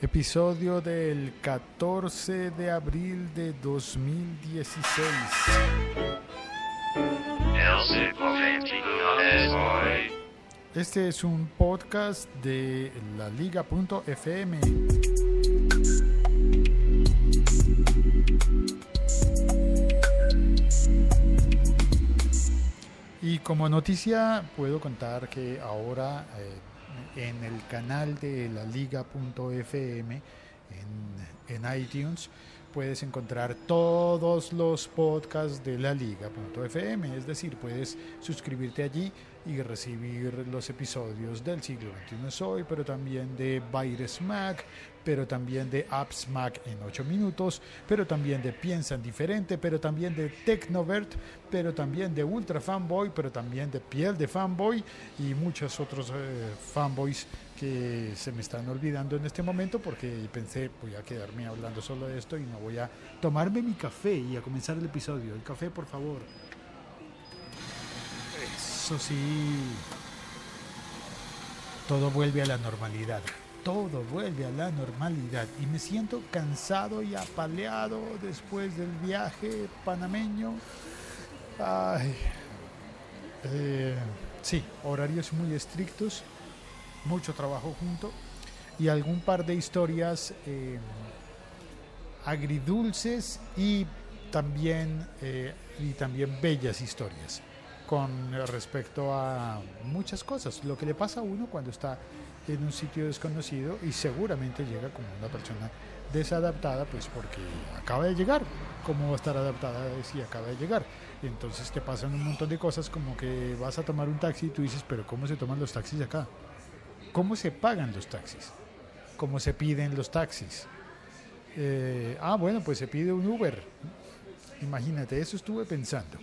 Episodio del 14 de abril de 2016. Este es un podcast de la liga.fm. Y como noticia puedo contar que ahora eh, en el canal de la liga.fm en, en iTunes puedes encontrar todos los podcasts de la liga.fm, es decir, puedes suscribirte allí y recibir los episodios del siglo XXI Soy, pero también de Virus Mac, pero también de Apps Mac en 8 minutos, pero también de Piensan Diferente, pero también de Tecnovert, pero también de Ultra Fanboy, pero también de Piel de Fanboy y muchos otros eh, fanboys que se me están olvidando en este momento porque pensé voy a quedarme hablando solo de esto y no voy a tomarme mi café y a comenzar el episodio. El café, por favor. Eso sí. Todo vuelve a la normalidad. Todo vuelve a la normalidad. Y me siento cansado y apaleado después del viaje panameño. Ay. Eh, sí, horarios muy estrictos mucho trabajo junto y algún par de historias eh, agridulces y también, eh, y también bellas historias con respecto a muchas cosas. Lo que le pasa a uno cuando está en un sitio desconocido y seguramente llega como una persona desadaptada, pues porque acaba de llegar. ¿Cómo va a estar adaptada si acaba de llegar? Y entonces te pasan un montón de cosas como que vas a tomar un taxi y tú dices, pero ¿cómo se toman los taxis acá? ¿Cómo se pagan los taxis? ¿Cómo se piden los taxis? Eh, ah, bueno, pues se pide un Uber. Imagínate, eso estuve pensando.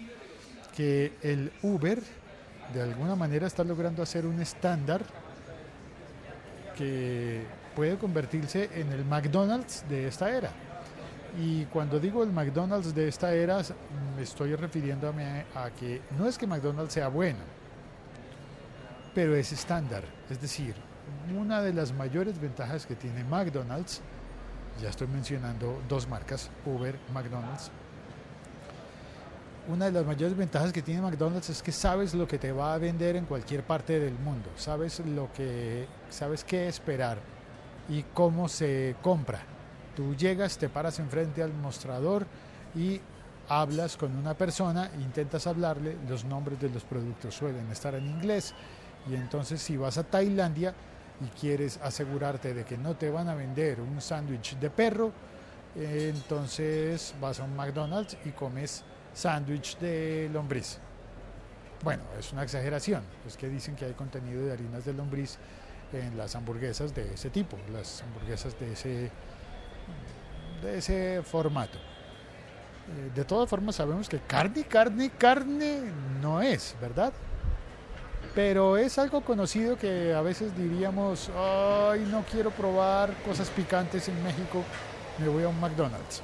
Que el Uber de alguna manera está logrando hacer un estándar que puede convertirse en el McDonald's de esta era. Y cuando digo el McDonald's de esta era, me estoy refiriéndome a que no es que McDonald's sea bueno, pero es estándar. Es decir, una de las mayores ventajas que tiene McDonald's, ya estoy mencionando dos marcas, Uber, McDonald's, una de las mayores ventajas que tiene McDonald's es que sabes lo que te va a vender en cualquier parte del mundo, sabes lo que sabes qué esperar y cómo se compra. Tú llegas, te paras enfrente al mostrador y hablas con una persona, intentas hablarle, los nombres de los productos suelen estar en inglés, y entonces si vas a Tailandia y quieres asegurarte de que no te van a vender un sándwich de perro, entonces vas a un McDonald's y comes sándwich de lombriz. Bueno, es una exageración, es que dicen que hay contenido de harinas de lombriz en las hamburguesas de ese tipo, las hamburguesas de ese, de ese formato. Eh, de todas formas sabemos que carne, carne, carne no es, ¿verdad? pero es algo conocido que a veces diríamos, ay, no quiero probar cosas picantes en México, me voy a un McDonald's.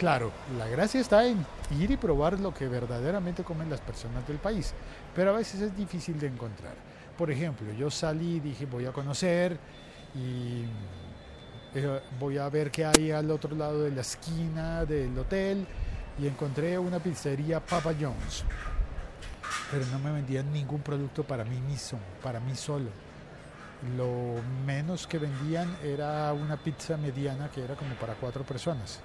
Claro, la gracia está en ir y probar lo que verdaderamente comen las personas del país, pero a veces es difícil de encontrar. Por ejemplo, yo salí, dije voy a conocer y eh, voy a ver qué hay al otro lado de la esquina del hotel y encontré una pizzería Papa John's pero no me vendían ningún producto para mí mismo, para mí solo. Lo menos que vendían era una pizza mediana que era como para cuatro personas.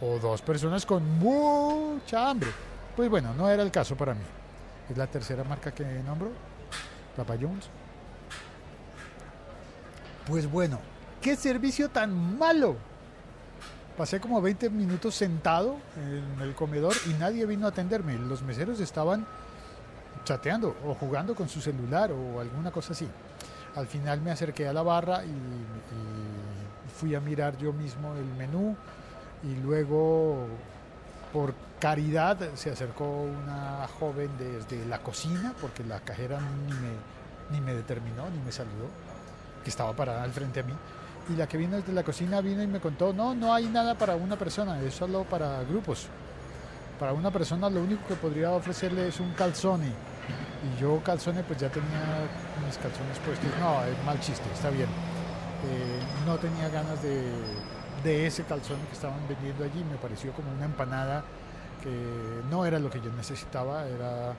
O dos personas con mucha hambre. Pues bueno, no era el caso para mí. Es la tercera marca que nombro, Papa Jones. Pues bueno, qué servicio tan malo. Pasé como 20 minutos sentado en el comedor y nadie vino a atenderme. Los meseros estaban chateando o jugando con su celular o alguna cosa así. Al final me acerqué a la barra y, fui a mirar yo mismo el menú y luego por caridad se acercó una joven desde la cocina porque la cajera ni me, ni me determinó ni me saludó, que estaba parada al frente a mí. Y la que vino desde la cocina vino y me contó, no, no hay nada para una persona, es solo para grupos. Para una persona lo único que podría ofrecerle es un calzone y yo calzones pues ya tenía mis calzones puestos. No, es mal chiste, está bien. Eh, no tenía ganas de, de ese calzón que estaban vendiendo allí. Me pareció como una empanada que no era lo que yo necesitaba, era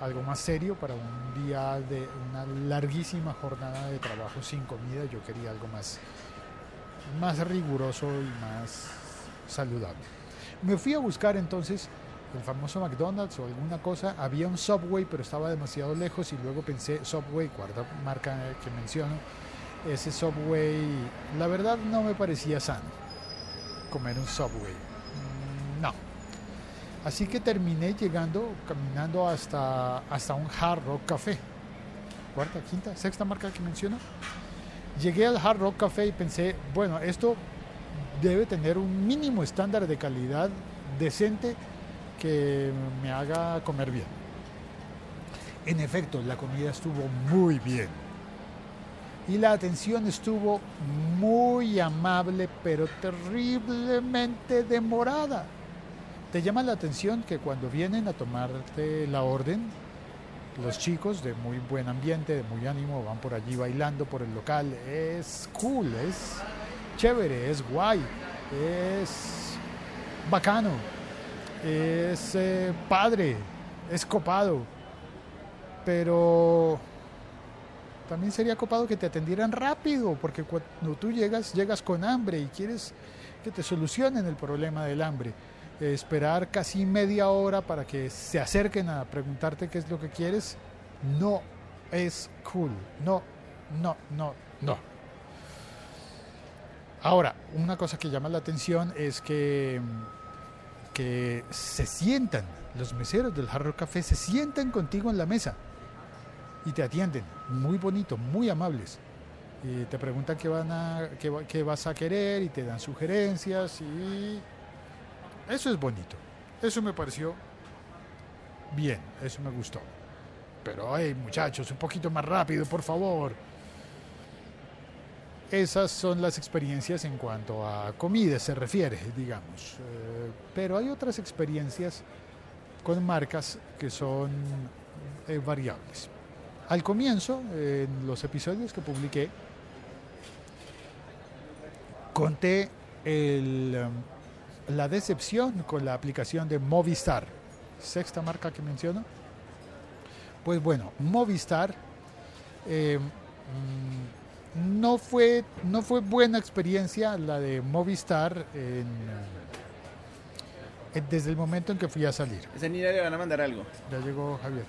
algo más serio para un día de una larguísima jornada de trabajo sin comida. Yo quería algo más, más riguroso y más saludable. Me fui a buscar entonces el famoso McDonald's o alguna cosa. Había un Subway, pero estaba demasiado lejos y luego pensé, Subway, cuarta marca que menciono, ese Subway, la verdad no me parecía sano comer un Subway. No. Así que terminé llegando, caminando hasta, hasta un Hard Rock Café. Cuarta, quinta, sexta marca que menciono. Llegué al Hard Rock Café y pensé, bueno, esto debe tener un mínimo estándar de calidad decente que me haga comer bien. En efecto, la comida estuvo muy bien. Y la atención estuvo muy amable, pero terriblemente demorada. Te llama la atención que cuando vienen a tomarte la orden, los chicos de muy buen ambiente, de muy ánimo, van por allí bailando por el local. Es cool, es chévere, es guay, es bacano, es eh, padre, es copado. Pero también sería copado que te atendieran rápido, porque cuando tú llegas, llegas con hambre y quieres que te solucionen el problema del hambre. Eh, esperar casi media hora para que se acerquen a preguntarte qué es lo que quieres, no es cool. No, no, no, no. Ahora, una cosa que llama la atención es que, que se sientan, los meseros del Hard Rock Café se sientan contigo en la mesa y te atienden, muy bonito, muy amables. Y te preguntan qué, van a, qué, qué vas a querer y te dan sugerencias y eso es bonito. Eso me pareció bien, eso me gustó. Pero, hey, muchachos, un poquito más rápido, por favor. Esas son las experiencias en cuanto a comida se refiere, digamos. Eh, pero hay otras experiencias con marcas que son eh, variables. Al comienzo, en los episodios que publiqué, conté el, um, la decepción con la aplicación de Movistar, sexta marca que menciono. Pues bueno, Movistar eh, mm, no, fue, no fue buena experiencia la de Movistar en, desde el momento en que fui a salir. Esa niña le van a mandar algo. Ya llegó Javier.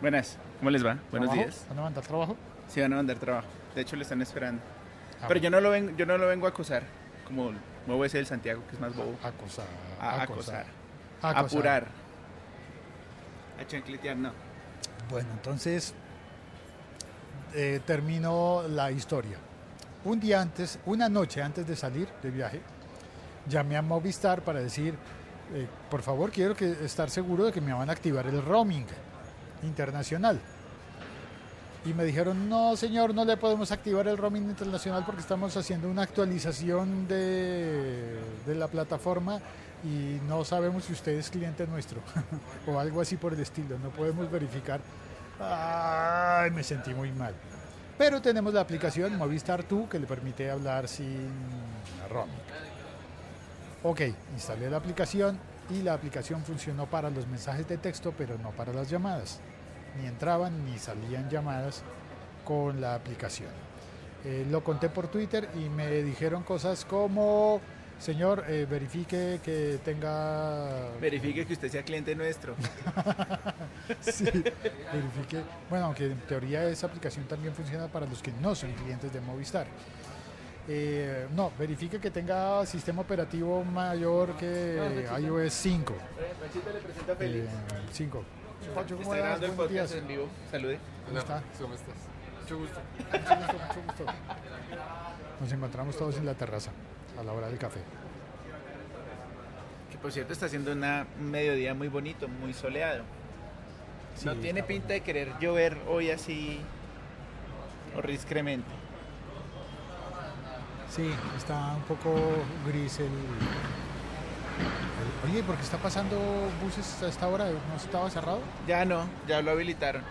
Buenas, ¿cómo les va? Buenos ¿Trabajo? días. ¿Van a mandar trabajo? Sí, van a mandar trabajo. De hecho, lo están esperando. Ah, Pero yo no lo vengo, yo no lo vengo a acosar, como muevo ese del Santiago, que es más bobo. Acosar. A acosar. acosar. Apurar. A chancletear, no. Bueno, entonces eh, terminó la historia. Un día antes, una noche antes de salir de viaje, llamé a Movistar para decir, eh, por favor, quiero que, estar seguro de que me van a activar el roaming internacional. Y me dijeron, no señor, no le podemos activar el roaming internacional porque estamos haciendo una actualización de, de la plataforma y no sabemos si usted es cliente nuestro o algo así por el estilo, no podemos verificar. Ay, me sentí muy mal. Pero tenemos la aplicación Movistar Tú que le permite hablar sin roaming. Ok, instalé la aplicación y la aplicación funcionó para los mensajes de texto, pero no para las llamadas. Ni entraban ni salían llamadas con la aplicación. Eh, lo conté por Twitter y me dijeron cosas como, señor, eh, verifique que tenga... Verifique que usted sea cliente nuestro. Sí, verifique. Bueno, aunque en teoría esa aplicación también funciona para los que no son clientes de Movistar. Eh, no, verifique que tenga sistema operativo mayor que iOS 5. Panchito le presenta a Eh, Félix. 5. Pacho, ¿cómo Está vas? grabando el Buenos podcast días. en vivo. Salude. ¿Cómo está? ¿Cómo estás? Mucho gusto. Mucho gusto, mucho gusto. Nos encontramos todos en la terraza a la hora del café. Que por cierto está haciendo una, un mediodía muy bonito, muy soleado. no tiene pinta de querer llover hoy así horriscremente. Sí, está un poco gris el- Oye, ¿por qué está pasando buses a esta hora? ¿No estaba cerrado? Ya no, ya lo habilitaron.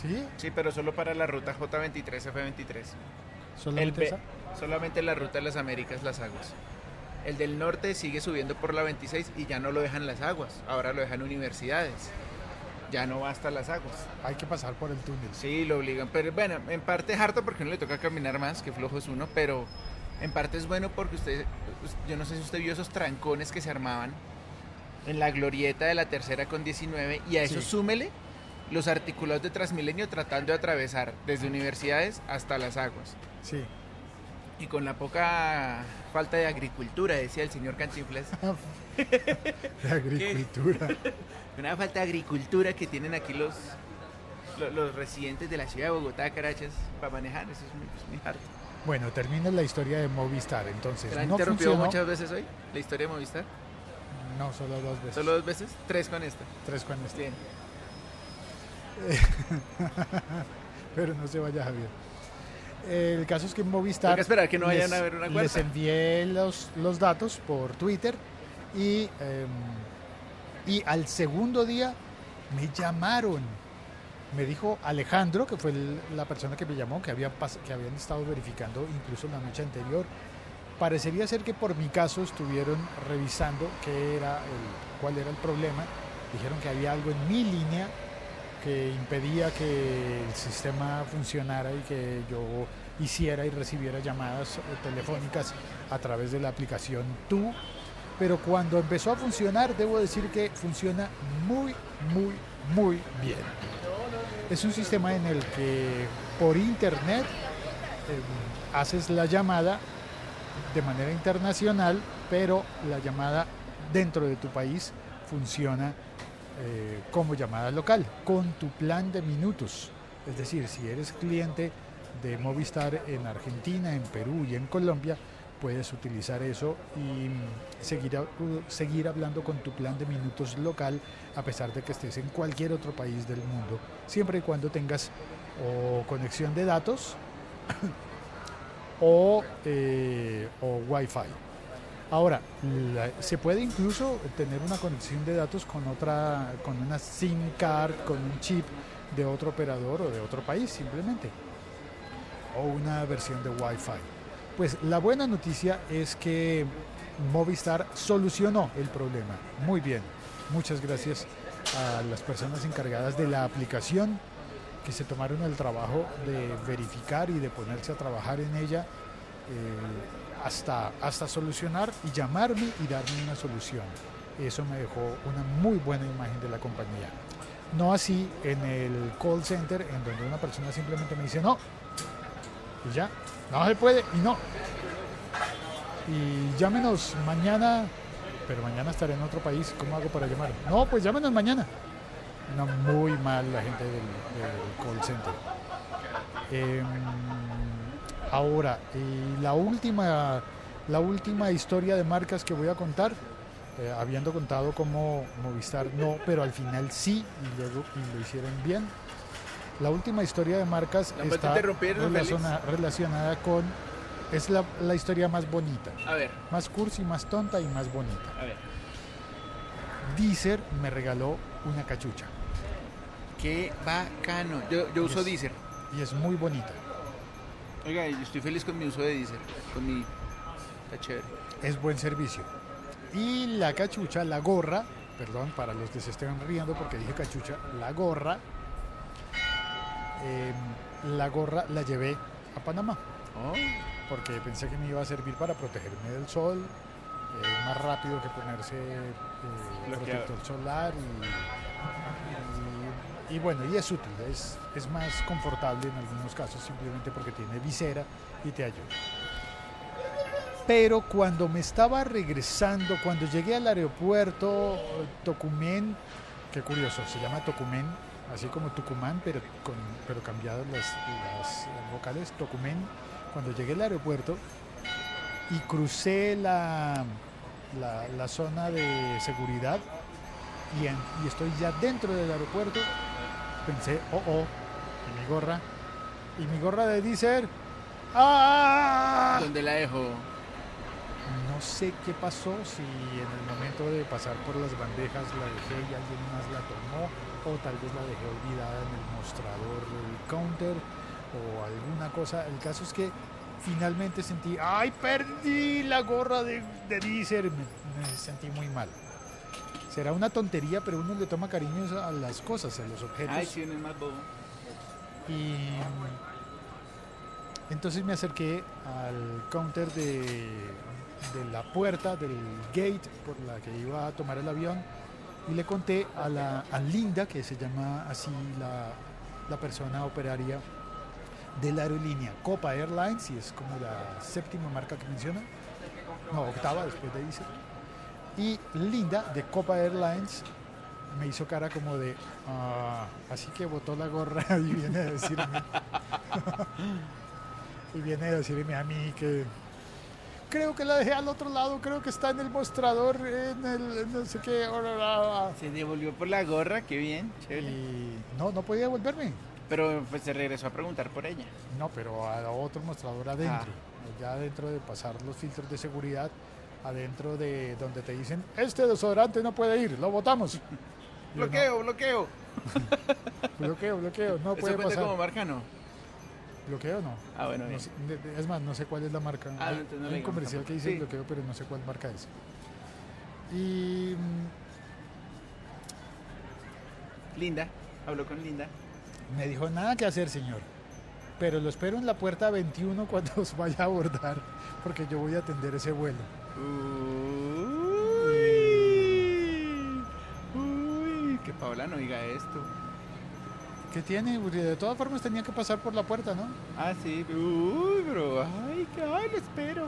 ¿Sí? Sí, pero solo para la ruta J23, F23. El ¿Solamente ve- esa? Solamente la ruta de las Américas, las aguas. El del norte sigue subiendo por la 26 y ya no lo dejan las aguas, ahora lo dejan universidades. Ya no va hasta las aguas. Hay que pasar por el túnel. Sí, lo obligan. Pero bueno, en parte es harto porque no le toca caminar más, que flojo es uno, pero en parte es bueno porque usted, yo no sé si usted vio esos trancones que se armaban en la glorieta de la tercera con 19 y a eso Sí. súmele los articulados de Transmilenio tratando de atravesar desde universidades hasta las aguas. Sí. Y con la poca falta de agricultura, decía el señor Cantinflas, De agricultura. una falta de agricultura que tienen aquí los, lo- los, residentes de la ciudad de Bogotá, Carachas, para manejar, eso es muy, es muy harto. Bueno, termina la historia de Movistar. Entonces, ¿Se la no interrumpido funcionó. muchas veces hoy? ¿La historia de Movistar? No, solo dos veces. ¿Solo dos veces? Tres con esta. Tres con este. Bien. Pero no se vaya Javier. El caso es que Movistar. Toca esperar que no vayan les- a ver una Les cuarta. envié los, los datos por Twitter y, em, y al segundo día me llamaron. Me dijo Alejandro, que fue la persona que me llamó, que, había que habían estado verificando incluso la noche anterior. Parecería ser que por mi caso estuvieron revisando qué era cuál era el problema. Dijeron que había algo en mi línea que impedía que el sistema funcionara y que yo hiciera y recibiera llamadas eh, telefónicas a través de la aplicación Tú. Pero cuando empezó a funcionar, debo decir que funciona muy, muy, muy bien. Es un sistema en el que por internet eh, haces la llamada de manera internacional, pero la llamada dentro de tu país funciona eh, como llamada local, con tu plan de minutos. Es decir, si eres cliente de Movistar en Argentina, en Perú y en Colombia, puedes utilizar eso y mm, seguir, seguir hablando con tu plan de minutos local a pesar de que estés en cualquier otro país del mundo, siempre y cuando tengas conexión de datos o, eh, o Wi-Fi. Ahora, se puede incluso tener una conexión de datos con otra, con una SIM card, con un chip de otro operador o de otro país simplemente, o una versión de Wi-Fi. Pues la buena noticia es que Movistar solucionó el problema. Muy bien. Muchas gracias a las personas encargadas de la aplicación que se tomaron el trabajo de verificar y de ponerse a trabajar en ella eh, hasta, hasta solucionar y llamarme y darme una solución. Eso me dejó una muy buena imagen de la compañía. No así en el call center, en donde una persona simplemente me dice no, y ya, no se puede, y no. Y llámenos mañana, pero mañana estaré en otro país, ¿cómo hago para llamar? No, pues llámenos mañana. No, muy mal la gente del, call center. Em, ahora, y la última, la última historia de marcas que voy a contar, eh, habiendo contado como Movistar no, pero al final sí, y luego y lo hicieron bien. La última historia de marcas ¿La puedo está relaciona- relacionada con... Es la, la historia más bonita, A ver, más cursi, más tonta y más bonita. a ver. Deezer me regaló una cachucha Qué bacano. Yo, yo uso Es- Deezer. y es muy bonita. Oiga, yo estoy feliz con mi uso de Deezer. Con mi... Está chévere. es buen servicio. Y la cachucha, la gorra, perdón para los que se estén riendo porque dije cachucha, la gorra, eh, la gorra la llevé a Panamá Oh, porque pensé que me iba a servir para protegerme del sol, eh, más rápido que ponerse eh, protector solar y, y- y bueno, y es útil, es, es más confortable en algunos casos simplemente porque tiene visera y te ayuda. Pero cuando me estaba regresando, cuando llegué al aeropuerto eh, Tocumen, qué curioso, se llama Tocumen, así como Tucumán, pero, con, pero cambiadas las, vocales, Tocumen, cuando llegué al aeropuerto y crucé la, la, zona de seguridad y, estoy ya dentro del aeropuerto, pensé, oh, oh, y mi gorra, y mi gorra de Deezer, ¡ah! ¿Dónde la dejo? No sé qué pasó, si en el momento de pasar por las bandejas la dejé y alguien más la tomó, o tal vez la dejé olvidada en el mostrador del counter, o alguna cosa. El caso es que finalmente sentí, ay, perdí la gorra de, de Deezer. Me, me sentí muy mal. Será una tontería, pero uno le toma cariño a las cosas, a los objetos. Ay, sí, más bobo. Y entonces me acerqué al counter de, de la puerta, del gate por la que iba a tomar el avión y le conté a, la, a Linda, que se llama así la, la persona operaria de la aerolínea Copa Airlines, y es como la séptima marca que menciona, no, octava después de Diesel. Y Linda de Copa Airlines me hizo cara como de, "Ah", así que botó la gorra y viene a decirme, y viene a decirme a mí que creo que la dejé al otro lado, creo que está en el mostrador, en el no sé qué, Se devolvió por la gorra, qué bien, chévere. y no, no podía devolverme. Pero pues se regresó a preguntar por ella. No, pero a otro mostrador adentro. Ya adentro de pasar los filtros de seguridad, adentro de donde te dicen, este desodorante no puede ir, lo yo, Bloqueo, bloqueo. bloqueo, bloqueo, no ¿Eso puede pasar. como marca no? Bloqueo no. Ah, bueno, No sé- es más, no sé cuál es la marca. Ah, Hay- entonces no hay le un digamos comercial que dice Sí. bloqueo, pero no sé cuál marca es. Y Linda, habló con Linda. mm, me dijo, nada que hacer, señor. Pero lo espero en la puerta 21 cuando os vaya a abordar, porque yo voy a atender ese vuelo. Uy, uy, que Paola no diga esto. ¿Qué tiene? Porque De todas formas tenía que pasar por la puerta, ¿no? Ah, sí, uy, bro, ay, que, ay, lo espero.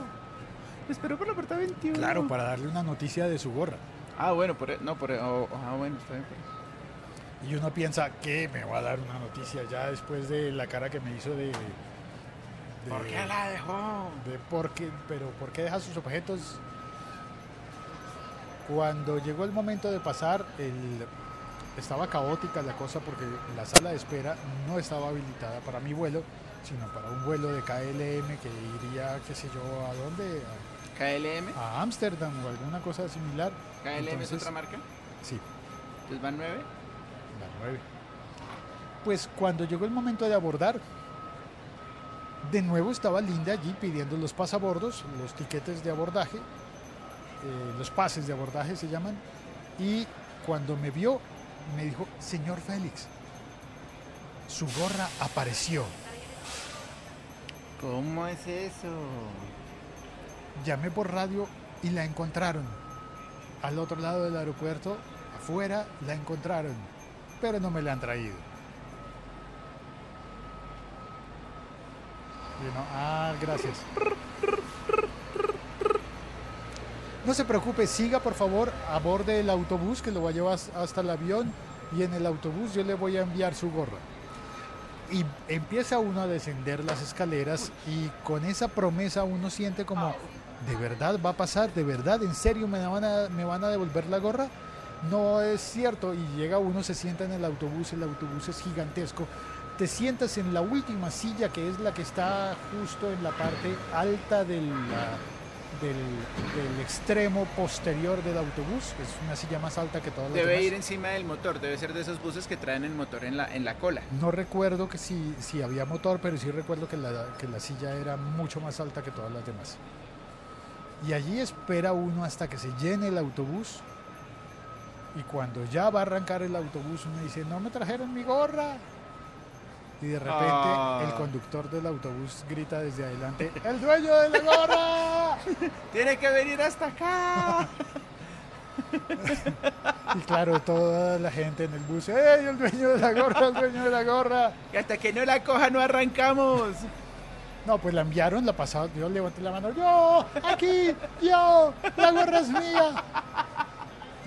Lo espero por la puerta 21. Claro, para darle una noticia de su gorra. Ah, bueno, por, no, por, oh, ah, bueno, está bien. por- Y uno piensa que me va a dar una noticia ya después de la cara que me hizo de... de- ¿Por qué la dejó? de por qué, pero ¿por qué deja sus objetos? Cuando llegó el momento de pasar, el- estaba caótica la cosa porque la sala de espera no estaba habilitada para mi vuelo, sino para un vuelo de KLM que iría, qué sé yo, ¿a dónde? KLM. A Ámsterdam o alguna cosa similar. KLM es Entonces- otra marca. Sí, Entonces van nueve. la 9. Pues cuando llegó el momento de abordar, de nuevo estaba Linda allí pidiendo los pasabordos, los tiquetes de abordaje, eh, los pases de abordaje se llaman, y cuando me vio me dijo, señor Félix, su gorra apareció. ¿Cómo es eso? Llamé por radio y la encontraron. Al otro lado del aeropuerto, afuera, la encontraron, pero no me la han traído. Y ah, gracias. No se preocupe, siga por favor a bordo del autobús que lo va a llevar hasta el avión y en el autobús yo le voy a enviar su gorra. Y empieza uno a descender las escaleras y con esa promesa uno siente como, ¿de verdad va a pasar? ¿De verdad? ¿En serio me van a, me van a devolver la gorra? No es cierto. Y llega uno, se sienta en el autobús, el autobús es gigantesco. Te sientas en la última silla que es la que está justo en la parte alta del, la- del, del extremo posterior del autobús. Es una silla más alta que todas las Debe demás. ir encima del motor, debe ser de esos buses que traen el motor en la, en la cola. No recuerdo que si, si había motor, pero sí recuerdo que la, que la silla era mucho más alta que todas las demás. Y allí espera uno hasta que se llene el autobús. Y cuando ya va a arrancar el autobús, uno dice, no me trajeron mi gorra. Y de repente Ah. el conductor del autobús grita desde adelante, ¡El dueño de la gorra! Tiene que venir hasta acá. Y claro, toda la gente en el bus, ¡Ey, el dueño de la gorra, el dueño de la gorra! Y hasta que no la coja no arrancamos. No, pues la enviaron, la pasaron, yo levanté la mano, yo, aquí, yo, la gorra es mía.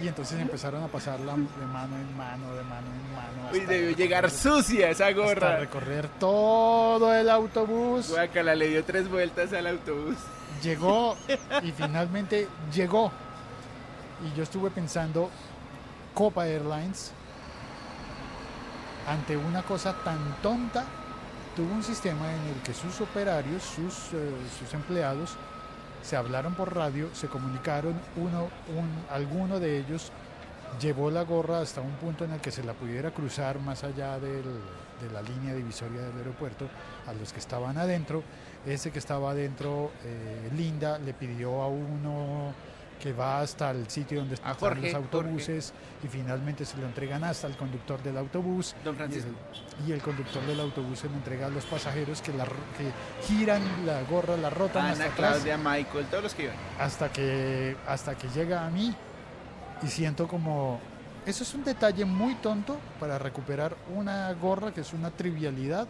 Y entonces empezaron a pasarla de mano en mano, de mano en mano. Uy, hasta debió recorrer- llegar sucia esa Hasta gorra. recorrer todo el autobús. Guacala le dio tres vueltas al autobús. Llegó y finalmente llegó. Y yo estuve pensando, Copa Airlines, ante una cosa tan tonta, tuvo un sistema en el que sus operarios, sus, eh, sus empleados, se hablaron por radio, se comunicaron, uno, un, alguno de ellos llevó la gorra hasta un punto en el que se la pudiera cruzar más allá de la línea divisoria del aeropuerto a los que estaban adentro. Ese que estaba adentro, eh, Linda, le pidió a uno que va hasta el sitio donde están Jorge, los autobuses y finalmente se lo entregan hasta el conductor del autobús Don y Francisco. el, y el conductor del autobús se lo entrega a los pasajeros que, la, que giran la gorra, la rotan hasta Ana, atrás Claudia, Michael, todos los que iban. hasta que hasta que llega a mí y siento como eso es un detalle muy tonto para recuperar una gorra que es una trivialidad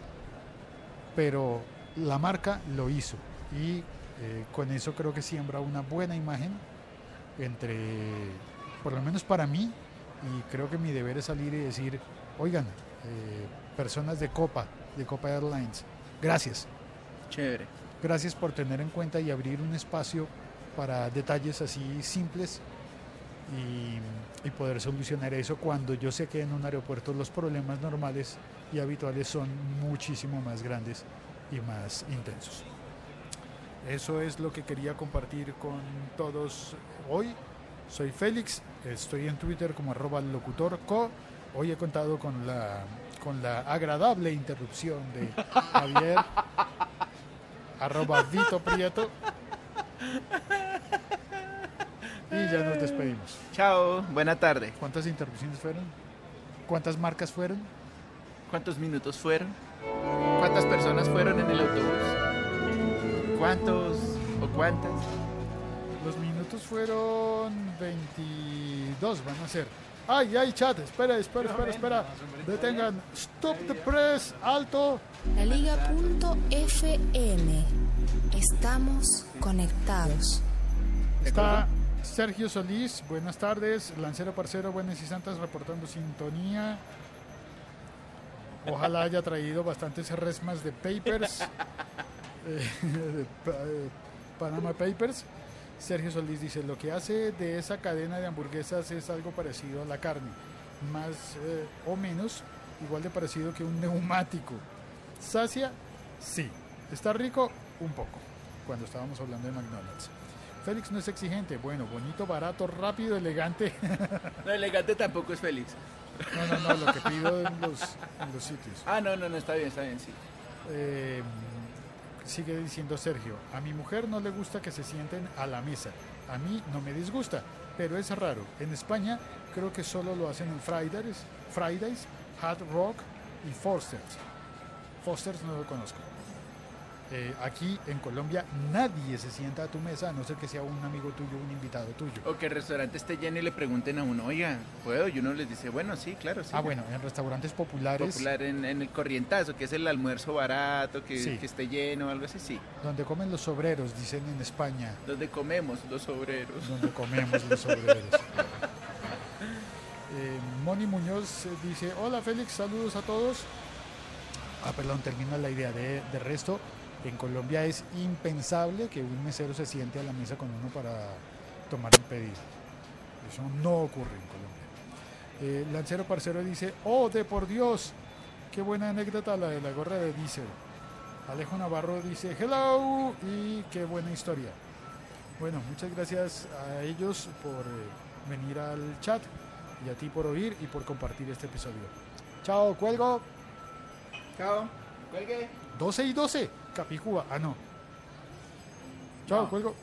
pero la marca lo hizo y eh, con eso creo que siembra una buena imagen entre por lo menos para mí y creo que mi deber es salir y decir oigan eh, personas de Copa de Copa Airlines gracias Chévere. Gracias por tener en cuenta y abrir un espacio para detalles así simples y, y poder solucionar eso cuando yo sé que en un aeropuerto los problemas normales y habituales son muchísimo más grandes y más intensos. Eso es lo que quería compartir con todos hoy. Soy Félix, estoy en Twitter como arroba locutorco. Hoy he contado con la, con la agradable interrupción de Javier arroba Vito Prieto. Y ya nos despedimos. Chao, buena tarde. ¿Cuántas interrupciones fueron? ¿Cuántas marcas fueron? ¿Cuántos minutos fueron? ¿Cuántas personas fueron en el autobús? ¿Cuántos o cuántas? Los minutos fueron 22, van a ser. ¡Ay, ay, chat! Espera, espera, espera, espera. Detengan. Stop the press. Alto. La Liga.fm. Estamos conectados. Está Sergio Solís. Buenas tardes. Lancero Parcero, buenas y santas, reportando sintonía. Ojalá haya traído bastantes resmas de papers. eh, de eh, Panama Papers. Sergio Solís dice, lo que hace de esa cadena de hamburguesas es algo parecido a la carne, más eh, o menos igual de parecido que un neumático. ¿Sacia? Sí. ¿Está rico? Un poco, cuando estábamos hablando de McDonald's. Félix no es exigente, bueno, bonito, barato, rápido, elegante. No, elegante tampoco es Félix. No, no, no, lo que pido en los, en los sitios. Ah, no, no, no, está bien, está bien, sí. Eh, sigue diciendo Sergio, a mi mujer no le gusta que se sienten a la mesa. A mí no me disgusta, pero es raro. En España creo que solo lo hacen en Fridays, Fridays, Hard Rock y Foster's. Foster's no lo conozco. Eh, aquí en Colombia nadie se sienta a tu mesa a no ser que sea un amigo tuyo, un invitado tuyo. O que el restaurante esté lleno y le pregunten a uno, oiga, ¿puedo? Y uno les dice, bueno, sí, claro, sí. Ah, bueno, en restaurantes populares Popular en, en el corrientazo, que es el almuerzo barato, que, Sí. que esté lleno, algo así, sí. donde comen los obreros, dicen en España. Donde comemos los obreros. donde comemos los obreros. Eh, Moni Muñoz eh, dice, hola Félix, saludos a todos. Ah, perdón, termina la idea de, de resto. En Colombia es impensable que un mesero se siente a la mesa con uno para tomar un pedido. Eso no ocurre en Colombia. Eh, Lancero Parcero dice, oh, de por Dios, qué buena anécdota la de la gorra de Diesel. Alejo Navarro dice, hello, y qué buena historia. Bueno, muchas gracias a ellos por eh, venir al chat y a ti por oír y por compartir este episodio. Chao, cuelgo. Chao. Cuelgue. 12 y 12. Capicúa. Ah, no. Chao, No. cuelgo.